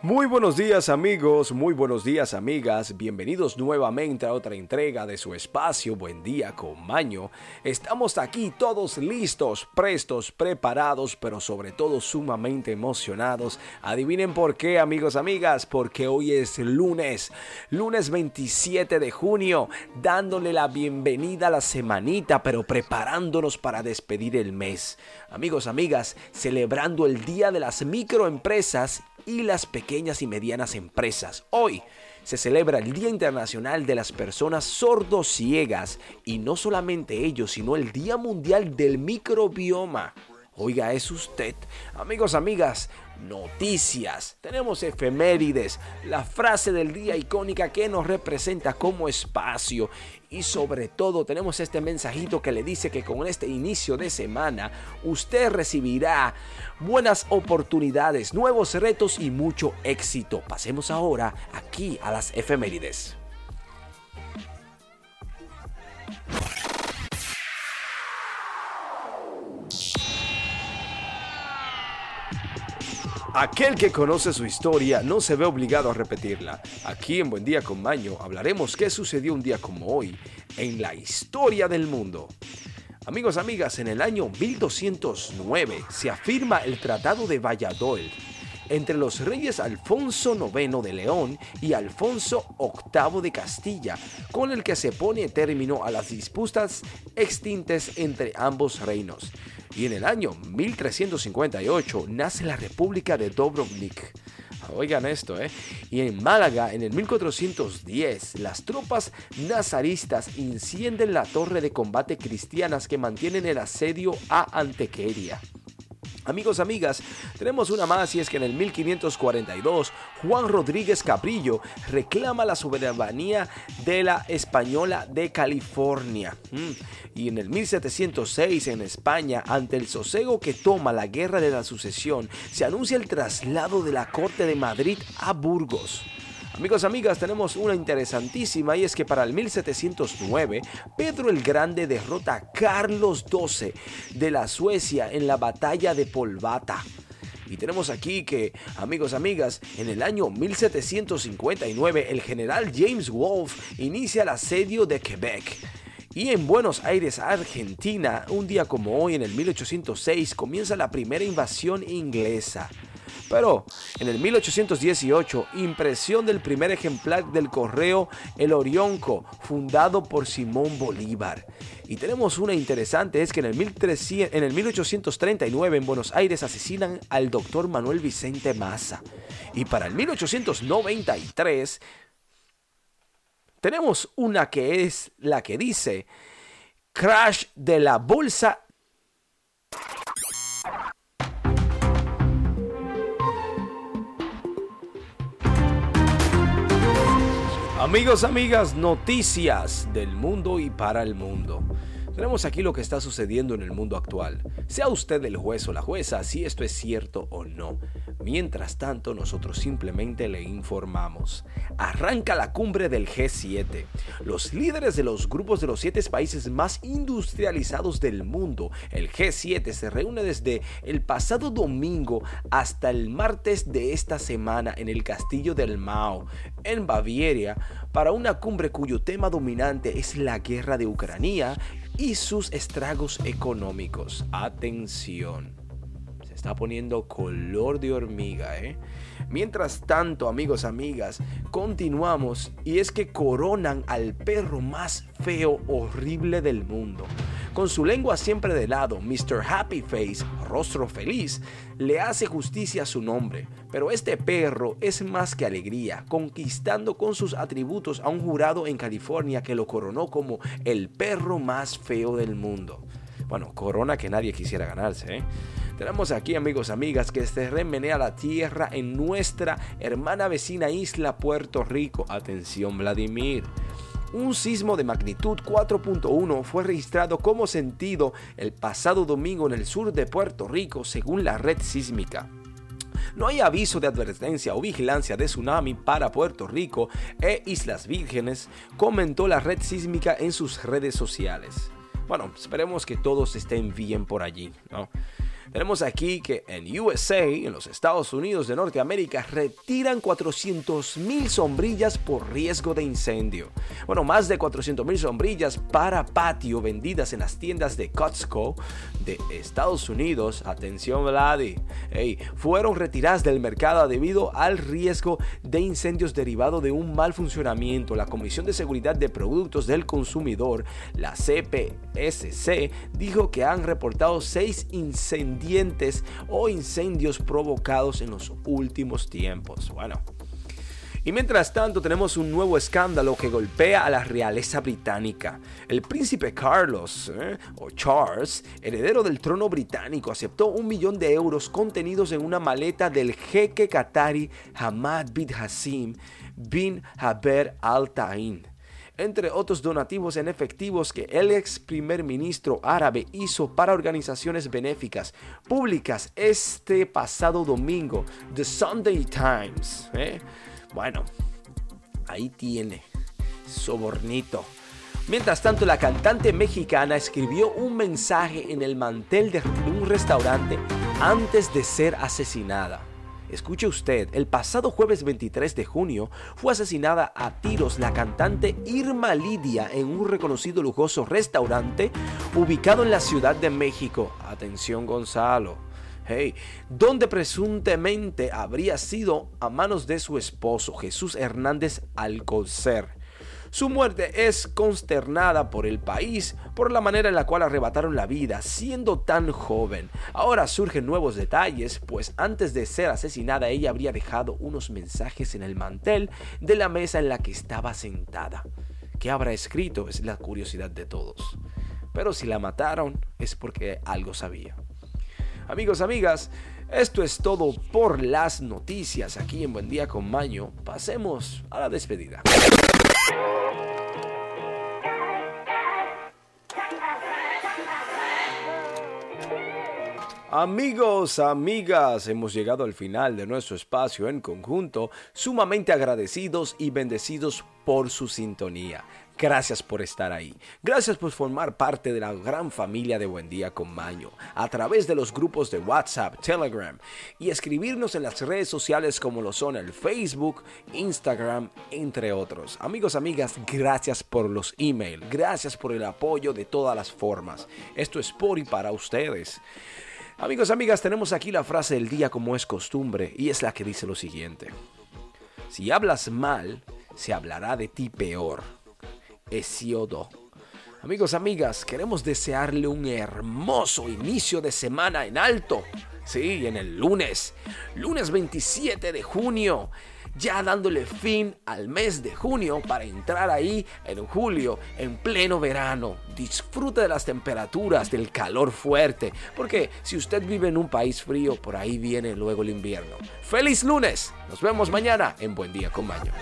Muy buenos días amigos, muy buenos días amigas, bienvenidos nuevamente a otra entrega de su espacio Buen día con Maño. Estamos aquí todos listos, prestos, preparados, pero sobre todo sumamente emocionados. Adivinen por qué amigos, amigas, porque hoy es lunes, lunes 27 de junio, dándole la bienvenida a la semanita, pero preparándonos para despedir el mes. Amigos, amigas, celebrando el Día de las Microempresas y las pequeñas y medianas empresas. Hoy se celebra el Día Internacional de las Personas Sordociegas y no solamente ellos, sino el Día Mundial del Microbioma. Oiga, es usted. Amigos, amigas, noticias, tenemos efemérides, la frase del día icónica que nos representa como espacio y sobre todo tenemos este mensajito que le dice que con este inicio de semana usted recibirá buenas oportunidades, nuevos retos y mucho éxito. Pasemos ahora aquí a las efemérides. Aquel que conoce su historia no se ve obligado a repetirla. Aquí en Buen Día con Maño hablaremos qué sucedió un día como hoy en la historia del mundo. Amigos, amigas, en el año 1209 se afirma el Tratado de Valladolid entre los reyes Alfonso IX de León y Alfonso VIII de Castilla, con el que se pone término a las disputas extintas entre ambos reinos. Y en el año 1358 nace la República de Dobrovnik. Oigan esto, ¿eh? Y en Málaga, en el 1410, las tropas nazaristas encienden la torre de combate cristianas que mantienen el asedio a Antequeria. Amigos, amigas, tenemos una más y es que en el 1542 Juan Rodríguez Cabrillo reclama la soberanía de la española de California. Mm. Y en el 1706 en España, ante el sosego que toma la guerra de la sucesión, se anuncia el traslado de la corte de Madrid a Burgos. Amigos, amigas, tenemos una interesantísima y es que para el 1709, Pedro el Grande derrota a Carlos XII de la Suecia en la batalla de Polvata. Y tenemos aquí que, amigos, amigas, en el año 1759 el general James Wolfe inicia el asedio de Quebec. Y en Buenos Aires, Argentina, un día como hoy, en el 1806, comienza la primera invasión inglesa. Pero en el 1818, impresión del primer ejemplar del correo El Orionco, fundado por Simón Bolívar. Y tenemos una interesante, es que en el, 1300, en el 1839 en Buenos Aires asesinan al doctor Manuel Vicente Massa. Y para el 1893 tenemos una que es la que dice, crash de la bolsa Amigos, amigas, noticias del mundo y para el mundo. Tenemos aquí lo que está sucediendo en el mundo actual. Sea usted el juez o la jueza si esto es cierto o no. Mientras tanto, nosotros simplemente le informamos. Arranca la cumbre del G7. Los líderes de los grupos de los siete países más industrializados del mundo, el G7, se reúne desde el pasado domingo hasta el martes de esta semana en el castillo del Mao, en Baviera, para una cumbre cuyo tema dominante es la guerra de Ucrania y sus estragos económicos. Atención. Está poniendo color de hormiga, ¿eh? Mientras tanto, amigos, amigas, continuamos y es que coronan al perro más feo, horrible del mundo. Con su lengua siempre de lado, Mr. Happy Face, rostro feliz, le hace justicia a su nombre. Pero este perro es más que alegría, conquistando con sus atributos a un jurado en California que lo coronó como el perro más feo del mundo. Bueno, corona que nadie quisiera ganarse, ¿eh? Tenemos aquí, amigos, amigas, que se remenea la tierra en nuestra hermana vecina isla Puerto Rico. Atención, Vladimir. Un sismo de magnitud 4.1 fue registrado como sentido el pasado domingo en el sur de Puerto Rico, según la red sísmica. No hay aviso de advertencia o vigilancia de tsunami para Puerto Rico e Islas Vírgenes, comentó la red sísmica en sus redes sociales. Bueno, esperemos que todos estén bien por allí, ¿no? Tenemos aquí que en USA, en los Estados Unidos de Norteamérica, retiran 400 mil sombrillas por riesgo de incendio. Bueno, más de 400 mil sombrillas para patio vendidas en las tiendas de Costco de Estados Unidos. Atención, Vladi. fueron retiradas del mercado debido al riesgo de incendios derivado de un mal funcionamiento. La Comisión de Seguridad de Productos del Consumidor, la CPSC, dijo que han reportado seis o incendios provocados en los últimos tiempos. Bueno. Y mientras tanto tenemos un nuevo escándalo que golpea a la realeza británica. El príncipe Carlos, ¿eh? o Charles, heredero del trono británico, aceptó un millón de euros contenidos en una maleta del jeque qatari Hamad bin Hassim bin Haber Al Tain entre otros donativos en efectivos que el ex primer ministro árabe hizo para organizaciones benéficas públicas este pasado domingo, The Sunday Times. ¿eh? Bueno, ahí tiene, sobornito. Mientras tanto, la cantante mexicana escribió un mensaje en el mantel de un restaurante antes de ser asesinada. Escuche usted, el pasado jueves 23 de junio fue asesinada a tiros la cantante Irma Lidia en un reconocido lujoso restaurante ubicado en la Ciudad de México. Atención Gonzalo. Hey, donde presuntamente habría sido a manos de su esposo Jesús Hernández Alcocer. Su muerte es consternada por el país por la manera en la cual arrebataron la vida siendo tan joven. Ahora surgen nuevos detalles, pues antes de ser asesinada ella habría dejado unos mensajes en el mantel de la mesa en la que estaba sentada. ¿Qué habrá escrito? Es la curiosidad de todos. Pero si la mataron es porque algo sabía. Amigos, amigas, esto es todo por las noticias aquí en Buen Día con Maño. Pasemos a la despedida. Amigos, amigas, hemos llegado al final de nuestro espacio en conjunto, sumamente agradecidos y bendecidos por su sintonía. Gracias por estar ahí. Gracias por formar parte de la gran familia de Buen Día con Maño a través de los grupos de WhatsApp, Telegram y escribirnos en las redes sociales como lo son el Facebook, Instagram, entre otros. Amigos, amigas, gracias por los emails. Gracias por el apoyo de todas las formas. Esto es por y para ustedes. Amigos, amigas, tenemos aquí la frase del día como es costumbre y es la que dice lo siguiente. Si hablas mal, se hablará de ti peor. Hesiodo. Amigos, amigas, queremos desearle un hermoso inicio de semana en alto. Sí, en el lunes, lunes 27 de junio, ya dándole fin al mes de junio para entrar ahí en julio, en pleno verano. Disfrute de las temperaturas, del calor fuerte, porque si usted vive en un país frío, por ahí viene luego el invierno. ¡Feliz lunes! Nos vemos mañana en Buen Día con Baño.